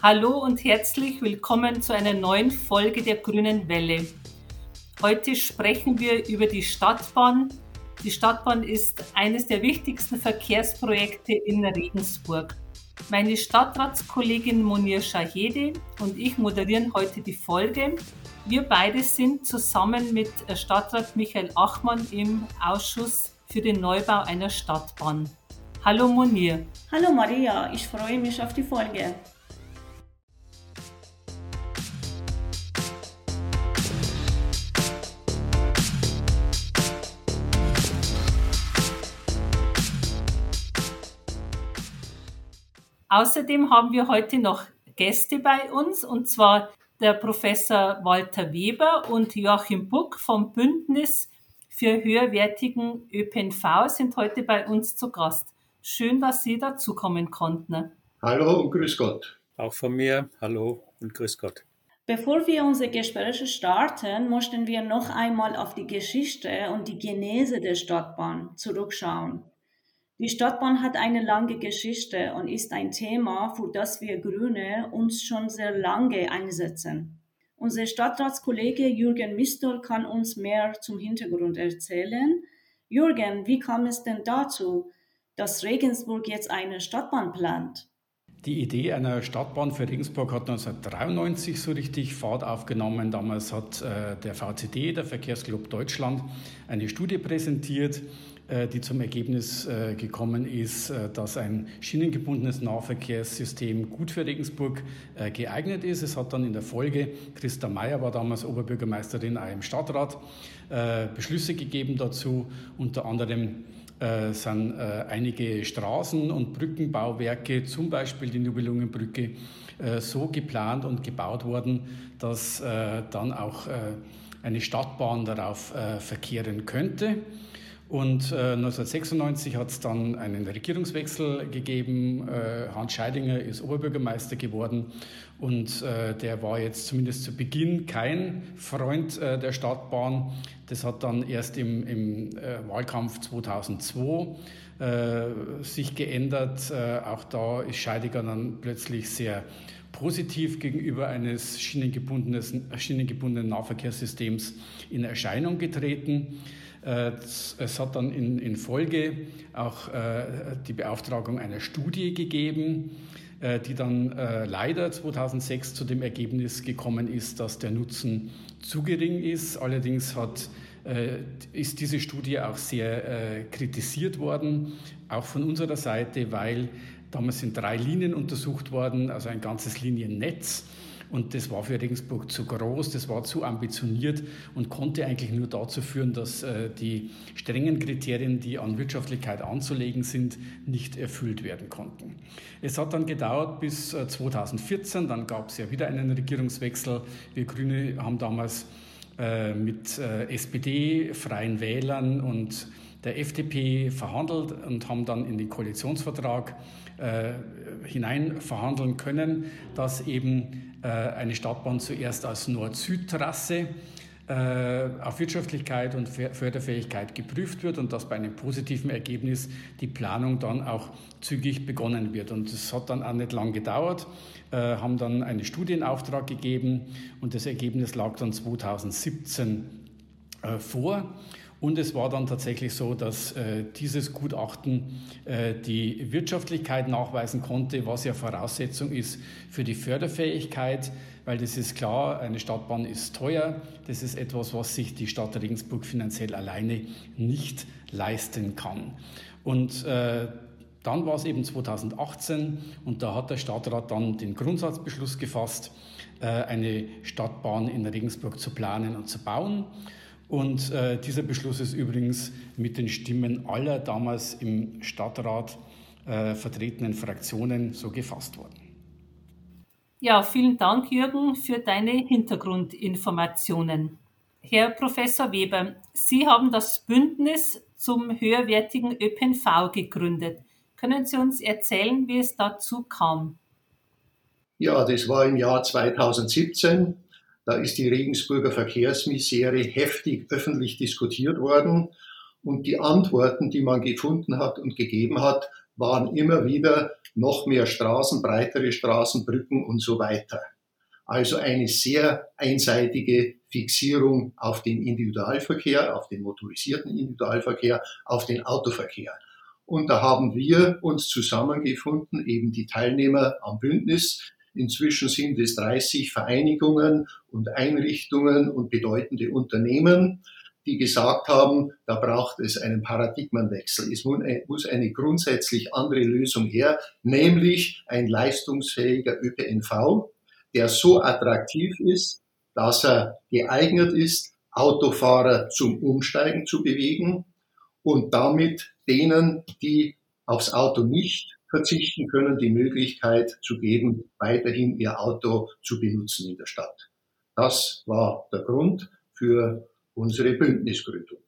Hallo und herzlich willkommen zu einer neuen Folge der Grünen Welle. Heute sprechen wir über die Stadtbahn. Die Stadtbahn ist eines der wichtigsten Verkehrsprojekte in Regensburg. Meine Stadtratskollegin Monir Shahede und ich moderieren heute die Folge. Wir beide sind zusammen mit Stadtrat Michael Achmann im Ausschuss für den Neubau einer Stadtbahn. Hallo Monir. Hallo Maria, ich freue mich auf die Folge. Außerdem haben wir heute noch Gäste bei uns und zwar der Professor Walter Weber und Joachim Buck vom Bündnis für höherwertigen ÖPNV sind heute bei uns zu Gast. Schön, dass Sie dazukommen konnten. Hallo und grüß Gott. Auch von mir, hallo und grüß Gott. Bevor wir unsere Gespräche starten, möchten wir noch einmal auf die Geschichte und die Genese der Stadtbahn zurückschauen. Die Stadtbahn hat eine lange Geschichte und ist ein Thema, für das wir Grüne uns schon sehr lange einsetzen. Unser Stadtratskollege Jürgen Mistol kann uns mehr zum Hintergrund erzählen. Jürgen, wie kam es denn dazu, dass Regensburg jetzt eine Stadtbahn plant? Die Idee einer Stadtbahn für Regensburg hat 1993 so richtig Fahrt aufgenommen. Damals hat äh, der VCD, der Verkehrsclub Deutschland, eine Studie präsentiert, die zum Ergebnis äh, gekommen ist, äh, dass ein schienengebundenes Nahverkehrssystem gut für Regensburg geeignet ist. Es hat dann in der Folge, Christa Mayer war damals Oberbürgermeisterin im Stadtrat, Beschlüsse gegeben dazu, unter anderem sind einige Straßen- und Brückenbauwerke, zum Beispiel die Nibelungenbrücke, so geplant und gebaut worden, dass dann auch eine Stadtbahn darauf verkehren könnte. Und äh, 1996 hat es dann einen Regierungswechsel gegeben. Äh, Hans Scheidinger ist Oberbürgermeister geworden und äh, der war jetzt zumindest zu Beginn kein Freund äh, der Stadtbahn. Das hat dann erst im, im äh, Wahlkampf 2002 äh, sich geändert. auch da ist Scheidinger dann plötzlich sehr positiv gegenüber eines schienengebundenen Nahverkehrssystems in Erscheinung getreten. Äh, es hat dann in, in Folge auch äh, die Beauftragung einer Studie gegeben, äh, die dann leider 2006 zu dem Ergebnis gekommen ist, dass der Nutzen zu gering ist. Allerdings hat ist diese Studie auch sehr kritisiert worden, auch von unserer Seite, weil damals sind drei Linien untersucht worden, also ein ganzes Liniennetz. Und das war für Regensburg zu groß, das war zu ambitioniert und konnte eigentlich nur dazu führen, dass äh, die strengen Kriterien, die an Wirtschaftlichkeit anzulegen sind, nicht erfüllt werden konnten. Es hat dann gedauert bis 2014, äh, dann gab es ja wieder einen Regierungswechsel. Wir Grüne haben damals äh, mit SPD, Freien Wählern und der FDP verhandelt und haben dann in den Koalitionsvertrag äh, hinein verhandeln können, dass eben äh, eine Stadtbahn zuerst als Nord-Süd-Trasse äh, auf Wirtschaftlichkeit und Förderfähigkeit geprüft wird und dass bei einem positiven Ergebnis die Planung dann auch zügig begonnen wird. Und es hat dann auch nicht lang gedauert, äh, haben dann einen Studienauftrag gegeben und das Ergebnis lag dann 2017 äh, vor. Und es war dann tatsächlich so, dass äh, dieses Gutachten äh, die Wirtschaftlichkeit nachweisen konnte, was ja Voraussetzung ist für die Förderfähigkeit, weil das ist klar, eine Stadtbahn ist teuer. Das ist etwas, was sich die Stadt Regensburg finanziell alleine nicht leisten kann. Und äh, dann war es eben 2018 und da hat der Stadtrat dann den Grundsatzbeschluss gefasst, äh, eine Stadtbahn in Regensburg zu planen und zu bauen. Und äh, dieser Beschluss ist übrigens mit den Stimmen aller damals im Stadtrat äh, vertretenen Fraktionen so gefasst worden. Ja, vielen Dank, Jürgen, für deine Hintergrundinformationen. Herr Professor Weber, Sie haben das Bündnis zum höherwertigen ÖPNV gegründet. Können Sie uns erzählen, wie es dazu kam? Ja, das war im Jahr 2017. Da ist die Regensburger Verkehrsmisere heftig öffentlich diskutiert worden und die Antworten, die man gefunden hat und gegeben hat, waren immer wieder noch mehr Straßen, breitere Straßen, Brücken und so weiter. Also eine sehr einseitige Fixierung auf den Individualverkehr, auf den motorisierten Individualverkehr, auf den Autoverkehr. Und da haben wir uns zusammengefunden, eben die Teilnehmer am Bündnis. Inzwischen sind es 30 Vereinigungen und Einrichtungen und bedeutende Unternehmen, die gesagt haben, da braucht es einen Paradigmenwechsel. Es muss eine grundsätzlich andere Lösung her, nämlich ein leistungsfähiger ÖPNV, der so attraktiv ist, dass er geeignet ist, Autofahrer zum Umsteigen zu bewegen und damit denen, die aufs Auto nicht verzichten können, die Möglichkeit zu geben, weiterhin ihr Auto zu benutzen in der Stadt. Das war der Grund für unsere Bündnisgründung.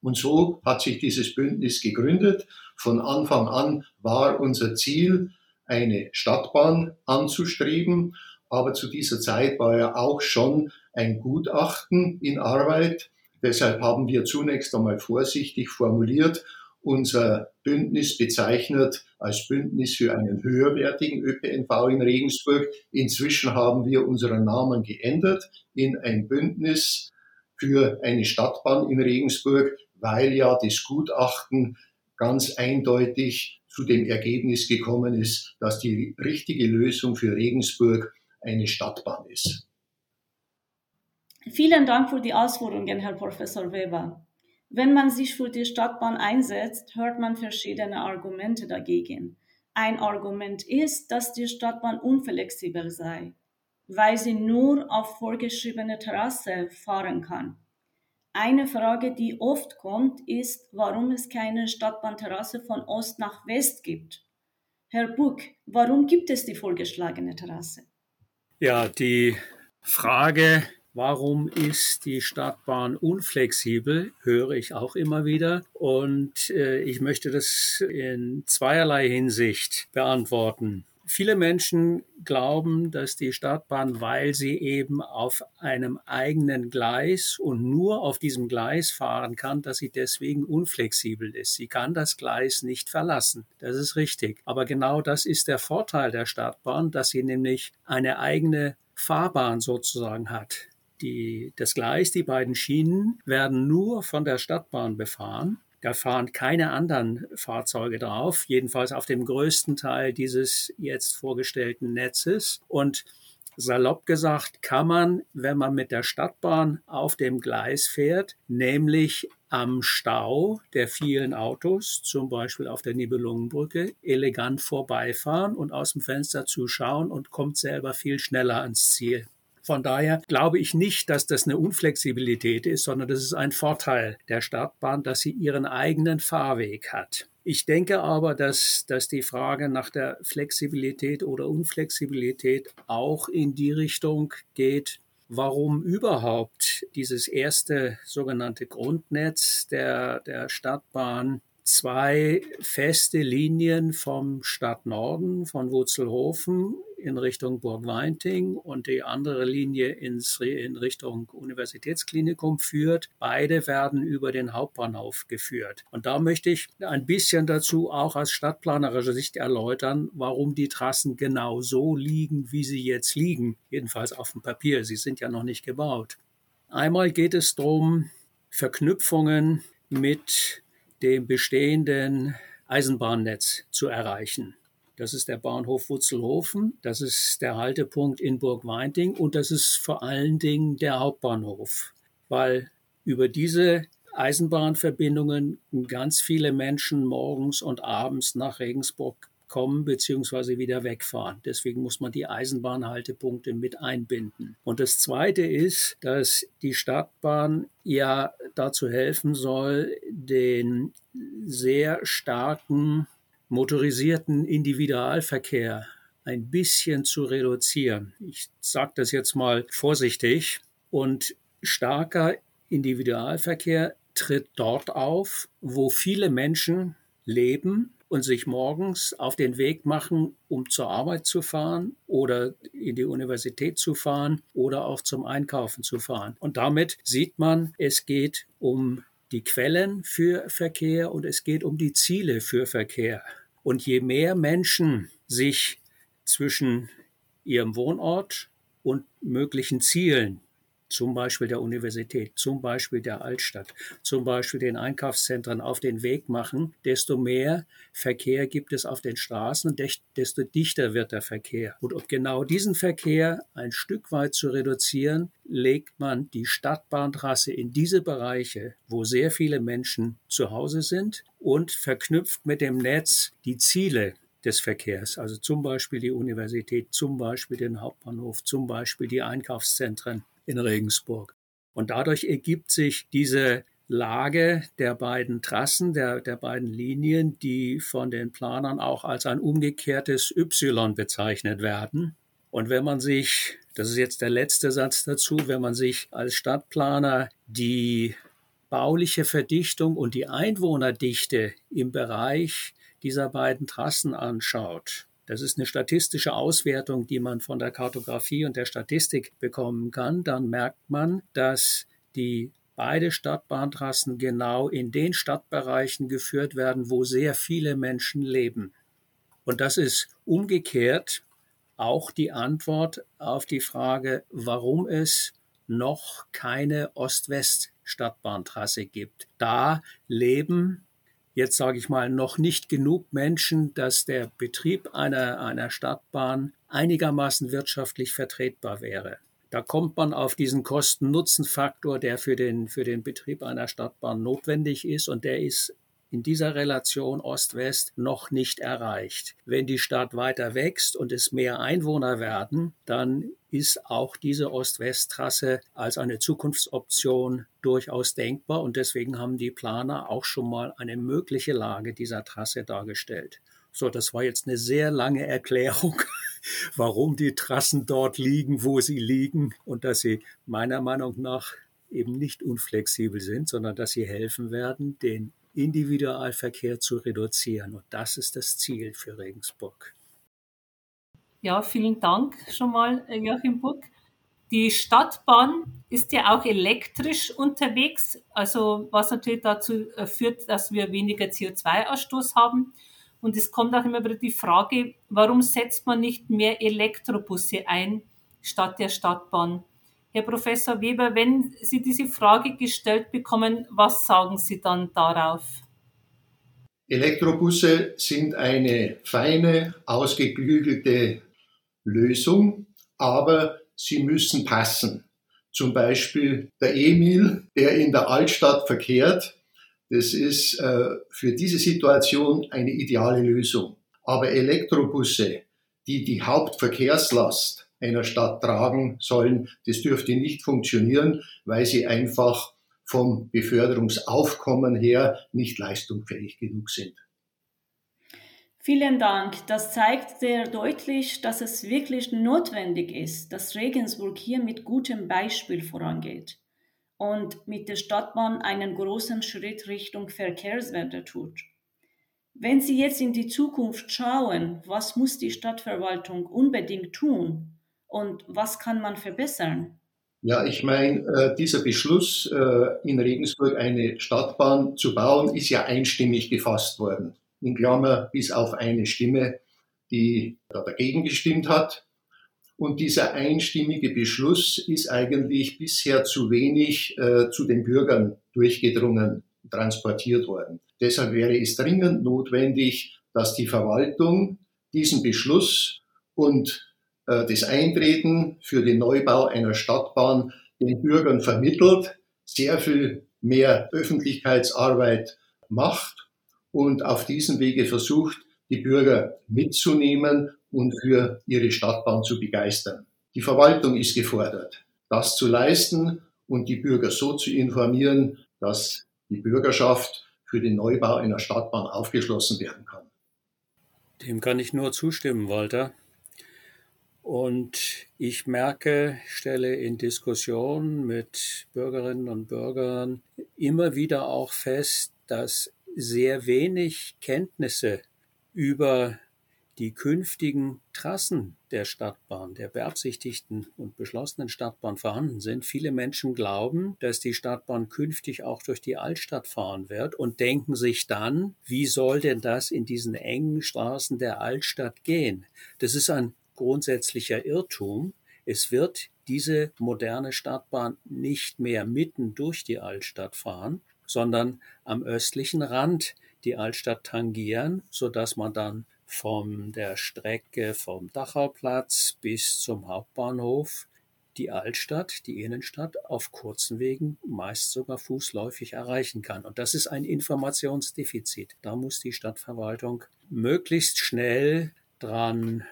Und so hat sich dieses Bündnis gegründet. Von Anfang an war unser Ziel, eine Stadtbahn anzustreben. Aber zu dieser Zeit war ja auch schon ein Gutachten in Arbeit. Deshalb haben wir zunächst einmal vorsichtig formuliert, unser Bündnis bezeichnet als Bündnis für einen höherwertigen ÖPNV in Regensburg. Inzwischen haben wir unseren Namen geändert in ein Bündnis für eine Stadtbahn in Regensburg, weil ja das Gutachten ganz eindeutig zu dem Ergebnis gekommen ist, dass die richtige Lösung für Regensburg eine Stadtbahn ist. Vielen Dank für die Ausführungen, Herr Professor Weber. Wenn man sich für die Stadtbahn einsetzt, hört man verschiedene Argumente dagegen. Ein Argument ist, dass die Stadtbahn unflexibel sei, weil sie nur auf vorgeschriebene Terrasse fahren kann. Eine Frage, die oft kommt, ist, warum es keine Stadtbahnterrasse von Ost nach West gibt. Herr Buck, warum gibt es die vorgeschlagene Terrasse? Ja, die Frage, warum ist die Stadtbahn unflexibel, höre ich auch immer wieder. Und äh, ich möchte das in zweierlei Hinsicht beantworten. Viele Menschen glauben, dass die Stadtbahn, weil sie eben auf einem eigenen Gleis und nur auf diesem Gleis fahren kann, dass sie deswegen unflexibel ist. Sie kann das Gleis nicht verlassen. Das ist richtig. Aber genau das ist der Vorteil der Stadtbahn, dass sie nämlich eine eigene Fahrbahn sozusagen hat. Die, das Gleis, die beiden Schienen werden nur von der Stadtbahn befahren. Da fahren keine anderen Fahrzeuge drauf, jedenfalls auf dem größten Teil dieses jetzt vorgestellten Netzes. Und salopp gesagt kann man, wenn man mit der Stadtbahn auf dem Gleis fährt, nämlich am Stau der vielen Autos, zum Beispiel auf der Nibelungenbrücke, elegant vorbeifahren und aus dem Fenster zuschauen und kommt selber viel schneller ans Ziel. Von daher glaube ich nicht, dass das eine Unflexibilität ist, sondern das ist ein Vorteil der Startbahn, dass sie ihren eigenen Fahrweg hat. Ich denke aber, dass, dass die Frage nach der Flexibilität oder Unflexibilität auch in die Richtung geht, warum überhaupt dieses erste sogenannte Grundnetz der, der Stadtbahn zwei feste Linien vom Stadtnorden, von Wurzelhofen in Richtung Burg Weinting und die andere Linie ins, in Richtung Universitätsklinikum führt. Beide werden über den Hauptbahnhof geführt. Und da möchte ich ein bisschen dazu auch aus stadtplanerischer Sicht erläutern, warum die Trassen genau so liegen, wie sie jetzt liegen. Jedenfalls auf dem Papier. Sie sind ja noch nicht gebaut. Einmal geht es darum, Verknüpfungen mit dem bestehenden Eisenbahnnetz zu erreichen. Das ist der Bahnhof Wutzelhofen, das ist der Haltepunkt in Burg Weinting und das ist vor allen Dingen der Hauptbahnhof, weil über diese Eisenbahnverbindungen ganz viele Menschen morgens und abends nach Regensburg kommen bzw. wieder wegfahren. Deswegen muss man die Eisenbahnhaltepunkte mit einbinden. Und das Zweite ist, dass die Stadtbahn ja dazu helfen soll, den sehr starken motorisierten Individualverkehr ein bisschen zu reduzieren. Ich sage das jetzt mal vorsichtig. Und starker Individualverkehr tritt dort auf, wo viele Menschen leben und sich morgens auf den Weg machen, um zur Arbeit zu fahren oder in die Universität zu fahren oder auch zum Einkaufen zu fahren. Und damit sieht man, es geht um die Quellen für Verkehr und es geht um die Ziele für Verkehr. Und je mehr Menschen sich zwischen ihrem Wohnort und möglichen Zielen zum Beispiel der Universität, zum Beispiel der Altstadt, zum Beispiel den Einkaufszentren auf den Weg machen, desto mehr Verkehr gibt es auf den Straßen und desto dichter wird der Verkehr. Und um genau diesen Verkehr ein Stück weit zu reduzieren, legt man die Stadtbahntrasse in diese Bereiche, wo sehr viele Menschen zu Hause sind und verknüpft mit dem Netz die Ziele des Verkehrs, also zum Beispiel die Universität, zum Beispiel den Hauptbahnhof, zum Beispiel die Einkaufszentren in Regensburg. Und dadurch ergibt sich diese Lage der beiden Trassen, der, der beiden Linien, die von den Planern auch als ein umgekehrtes Y bezeichnet werden. Und wenn man sich, das ist jetzt der letzte Satz dazu, wenn man sich als Stadtplaner die bauliche Verdichtung und die Einwohnerdichte im Bereich dieser beiden Trassen anschaut, das ist eine statistische Auswertung, die man von der Kartografie und der Statistik bekommen kann. Dann merkt man, dass die beide Stadtbahntrassen genau in den Stadtbereichen geführt werden, wo sehr viele Menschen leben. Und das ist umgekehrt auch die Antwort auf die Frage, warum es noch keine Ost-West-Stadtbahntrasse gibt. Da leben jetzt sage ich mal, noch nicht genug Menschen, dass der Betrieb einer, einer Stadtbahn einigermaßen wirtschaftlich vertretbar wäre. Da kommt man auf diesen Kosten-Nutzen-Faktor, der für den, für den Betrieb einer Stadtbahn notwendig ist und der ist in dieser Relation Ost-West noch nicht erreicht. Wenn die Stadt weiter wächst und es mehr Einwohner werden, dann ist auch diese Ost-West-Trasse als eine Zukunftsoption durchaus denkbar und deswegen haben die Planer auch schon mal eine mögliche Lage dieser Trasse dargestellt. So, das war jetzt eine sehr lange Erklärung, warum die Trassen dort liegen, wo sie liegen und dass sie meiner Meinung nach eben nicht unflexibel sind, sondern dass sie helfen werden, den Individualverkehr zu reduzieren. Und das ist das Ziel für Regensburg. Ja, vielen Dank schon mal, Joachim Buck. Die Stadtbahn ist ja auch elektrisch unterwegs, also was natürlich dazu äh, führt, dass wir weniger CO2-Ausstoß haben. Und es kommt auch immer wieder die Frage, warum setzt man nicht mehr Elektrobusse ein statt der Stadtbahn? Herr Professor Weber, wenn Sie diese Frage gestellt bekommen, was sagen Sie dann darauf? Elektrobusse sind eine feine, ausgeklügelte Lösung, aber sie müssen passen. Zum Beispiel der Emil, der in der Altstadt verkehrt, das ist äh, für diese Situation eine ideale Lösung. Aber Elektrobusse, die die Hauptverkehrslast einer Stadt tragen sollen. Das dürfte nicht funktionieren, weil sie einfach vom Beförderungsaufkommen her nicht leistungsfähig genug sind. Vielen Dank. Das zeigt sehr deutlich, dass es wirklich notwendig ist, dass Regensburg hier mit gutem Beispiel vorangeht und mit der Stadtbahn einen großen Schritt Richtung Verkehrswende tut. Wenn Sie jetzt in die Zukunft schauen, was muss die Stadtverwaltung unbedingt tun, und was kann man verbessern? Ja, ich meine, äh, dieser Beschluss, äh, in Regensburg eine Stadtbahn zu bauen, ist ja einstimmig gefasst worden. In Klammer bis auf eine Stimme, die da dagegen gestimmt hat. Und dieser einstimmige Beschluss ist eigentlich bisher zu wenig äh, zu den Bürgern durchgedrungen, transportiert worden. Deshalb wäre es dringend notwendig, dass die Verwaltung diesen Beschluss und äh, das Eintreten für den Neubau einer Stadtbahn den Bürgern vermittelt, sehr viel mehr Öffentlichkeitsarbeit macht und auf diesem Wege versucht, die Bürger mitzunehmen und für ihre Stadtbahn zu begeistern. Die Verwaltung ist gefordert, das zu leisten und die Bürger so zu informieren, dass die Bürgerschaft für den Neubau einer Stadtbahn aufgeschlossen werden kann. Dem kann ich nur zustimmen, Walter. Und ich merke, stelle in Diskussionen mit Bürgerinnen und Bürgern immer wieder auch fest, dass sehr wenig Kenntnisse über die künftigen Trassen der Stadtbahn, der beabsichtigten und beschlossenen Stadtbahn vorhanden sind. Viele Menschen glauben, dass die Stadtbahn künftig auch durch die Altstadt fahren wird und denken sich dann, wie soll denn das in diesen engen Straßen der Altstadt gehen? Das ist ein grundsätzlicher Irrtum. Es wird diese moderne Stadtbahn nicht mehr mitten durch die Altstadt fahren, sondern am östlichen Rand die Altstadt tangieren, sodass man dann von der Strecke vom Dachauplatz bis zum Hauptbahnhof die Altstadt, die Innenstadt auf kurzen Wegen, meist sogar fußläufig erreichen kann. Und das ist ein Informationsdefizit. Da muss die Stadtverwaltung möglichst schnell dran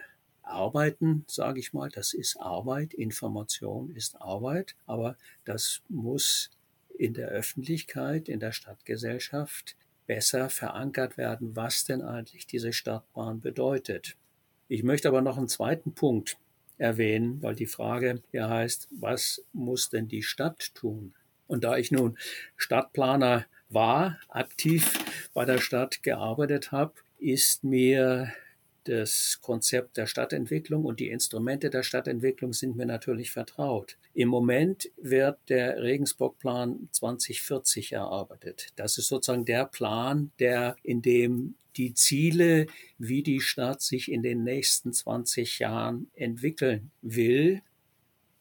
arbeiten, sage ich mal. Das ist Arbeit, Information ist Arbeit, aber das muss in der Öffentlichkeit, in der Stadtgesellschaft besser verankert werden, was denn eigentlich diese Stadtbahn bedeutet. Ich möchte aber noch einen zweiten Punkt erwähnen, weil die Frage hier heißt, was muss denn die Stadt tun? Und da ich nun Stadtplaner war, aktiv bei der Stadt gearbeitet habe, ist mir das Konzept der Stadtentwicklung und die Instrumente der Stadtentwicklung sind mir natürlich vertraut. Im Moment wird der Regensburg-Plan 2040 erarbeitet. Das ist sozusagen der Plan, der in dem die Ziele, wie die Stadt sich in den nächsten 20 Jahren entwickeln will,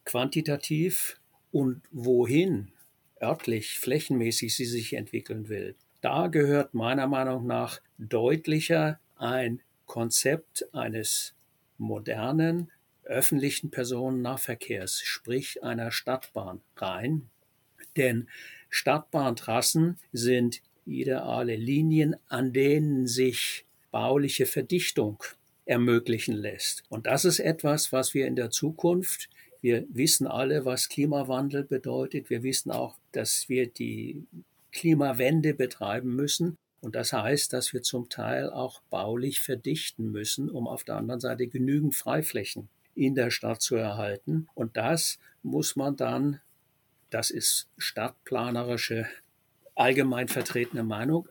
quantitativ und wohin örtlich, flächenmäßig sie sich entwickeln will. Da gehört meiner Meinung nach deutlicher ein Konzept eines modernen öffentlichen Personennahverkehrs, sprich einer Stadtbahn rein. Denn Stadtbahntrassen sind ideale Linien, an denen sich bauliche Verdichtung ermöglichen lässt. Und das ist etwas, was wir in der Zukunft, wir wissen alle, was Klimawandel bedeutet, wir wissen auch, dass wir die Klimawende betreiben müssen. Und das heißt, dass wir zum Teil auch baulich verdichten müssen, um auf der anderen Seite genügend Freiflächen in der Stadt zu erhalten. Und das muss man dann, das ist stadtplanerische, allgemein vertretene Meinung,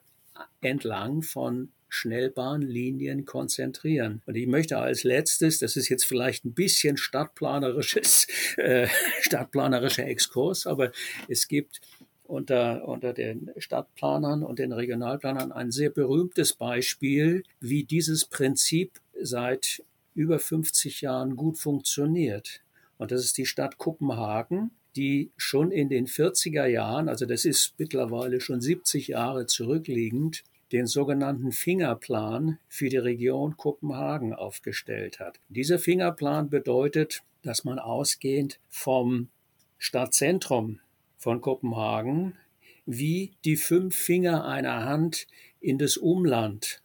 entlang von Schnellbahnlinien konzentrieren. Und ich möchte als letztes, das ist jetzt vielleicht ein bisschen stadtplanerisches, äh, stadtplanerischer Exkurs, aber es gibt unter, unter den Stadtplanern und den Regionalplanern ein sehr berühmtes Beispiel, wie dieses Prinzip seit über 50 Jahren gut funktioniert. Und das ist die Stadt Kopenhagen, die schon in den 40er Jahren, also das ist mittlerweile schon 70 Jahre zurückliegend, den sogenannten Fingerplan für die Region Kopenhagen aufgestellt hat. Dieser Fingerplan bedeutet, dass man ausgehend vom Stadtzentrum von Kopenhagen wie die fünf Finger einer Hand in das Umland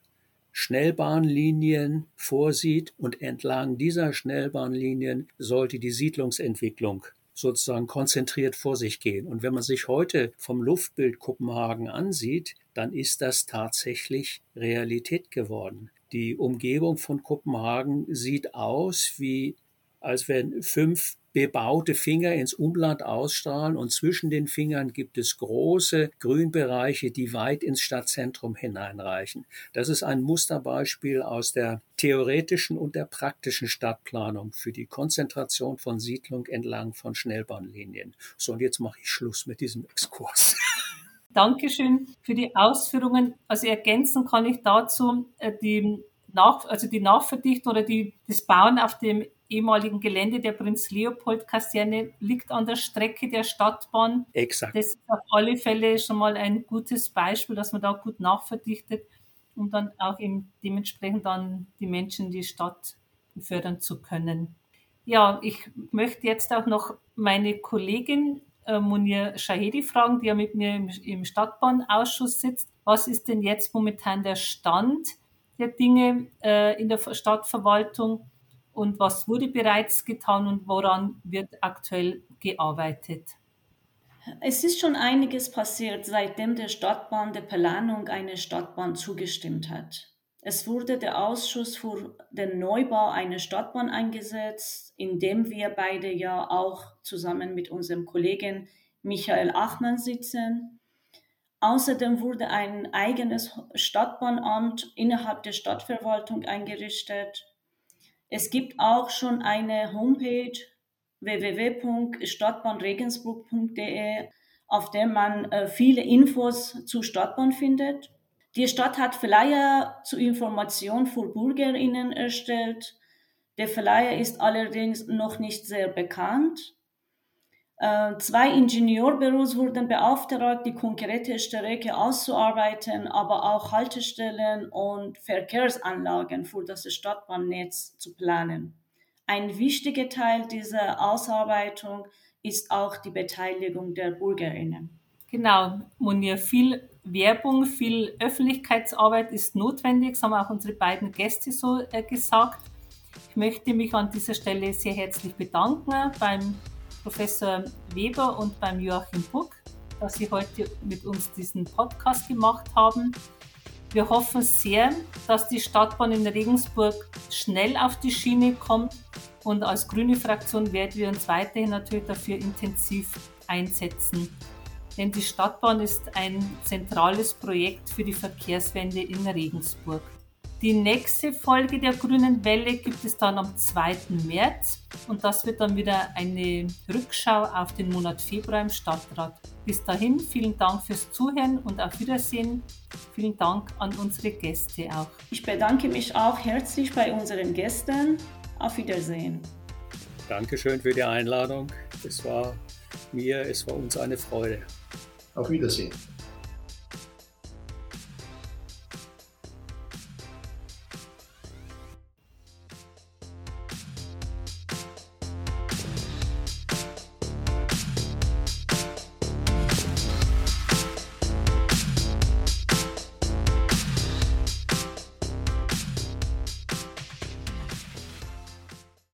Schnellbahnlinien vorsieht und entlang dieser Schnellbahnlinien sollte die Siedlungsentwicklung sozusagen konzentriert vor sich gehen. Und wenn man sich heute vom Luftbild Kopenhagen ansieht, dann ist das tatsächlich Realität geworden. Die Umgebung von Kopenhagen sieht aus wie als wenn fünf bebaute Finger ins Umland ausstrahlen und zwischen den Fingern gibt es große Grünbereiche, die weit ins Stadtzentrum hineinreichen. Das ist ein Musterbeispiel aus der theoretischen und der praktischen Stadtplanung für die Konzentration von Siedlung entlang von Schnellbahnlinien. So, und jetzt mache ich Schluss mit diesem Exkurs. Dankeschön für die Ausführungen. Also ergänzen kann ich dazu äh, die nach, also die Nachverdichtung oder die, das Bauen auf dem ehemaligen Gelände der Prinz-Leopold-Kaserne liegt an der Strecke der Stadtbahn. Exakt. Das ist auf alle Fälle schon mal ein gutes Beispiel, dass man da gut nachverdichtet, um dann auch eben dementsprechend dann die Menschen in die Stadt fördern zu können. Ja, ich möchte jetzt auch noch meine Kollegin äh, Munir Shahedi fragen, die ja mit mir im, Stadtbahnausschuss sitzt. Was ist denn jetzt momentan der Stand der Dinge äh, in der Stadtverwaltung? Und was wurde bereits getan und woran wird aktuell gearbeitet? Es ist schon einiges passiert, seitdem der Stadtbahn der Planung einer Stadtbahn zugestimmt hat. Es wurde der Ausschuss für den Neubau einer Stadtbahn eingesetzt, in dem wir beide ja auch zusammen mit unserem Kollegen Michael Achmann sitzen. Außerdem wurde ein eigenes Stadtbahnamt innerhalb der Stadtverwaltung eingerichtet. Es gibt auch schon eine Homepage www.stadtbahnregensburg.de, auf der man äh, viele Infos zur Stadtbahn findet. Die Stadt hat Flyer zur Information für BürgerInnen erstellt. Der Flyer ist allerdings noch nicht sehr bekannt. Äh, zwei Ingenieurbüros wurden beauftragt, die konkrete Strecke auszuarbeiten, aber auch Haltestellen und Verkehrsanlagen für das Stadtbahnnetz zu planen. Ein wichtiger Teil dieser Ausarbeitung ist auch die Beteiligung der Bürgerinnen. Genau, Munir, viel Werbung, viel Öffentlichkeitsarbeit ist notwendig, das haben auch unsere beiden Gäste so äh, gesagt. Ich möchte mich an dieser Stelle sehr herzlich bedanken beim Professor Weber und beim Joachim Buck, dass Sie heute mit uns diesen Podcast gemacht haben. Wir hoffen sehr, dass die Stadtbahn in Regensburg schnell auf die Schiene kommt und als grüne Fraktion werden wir uns weiterhin natürlich dafür intensiv einsetzen. Denn die Stadtbahn ist ein zentrales Projekt für die Verkehrswende in Regensburg. Die nächste Folge der Grünen Welle gibt es dann am 2. März und das wird dann wieder eine Rückschau auf den Monat Februar im Stadtrat. Bis dahin vielen Dank fürs Zuhören und auf Wiedersehen. Vielen Dank an unsere Gäste auch. Ich bedanke mich auch herzlich bei unseren Gästen. Auf Wiedersehen. Dankeschön für die Einladung. Es war mir, es war uns eine Freude. Auf Wiedersehen.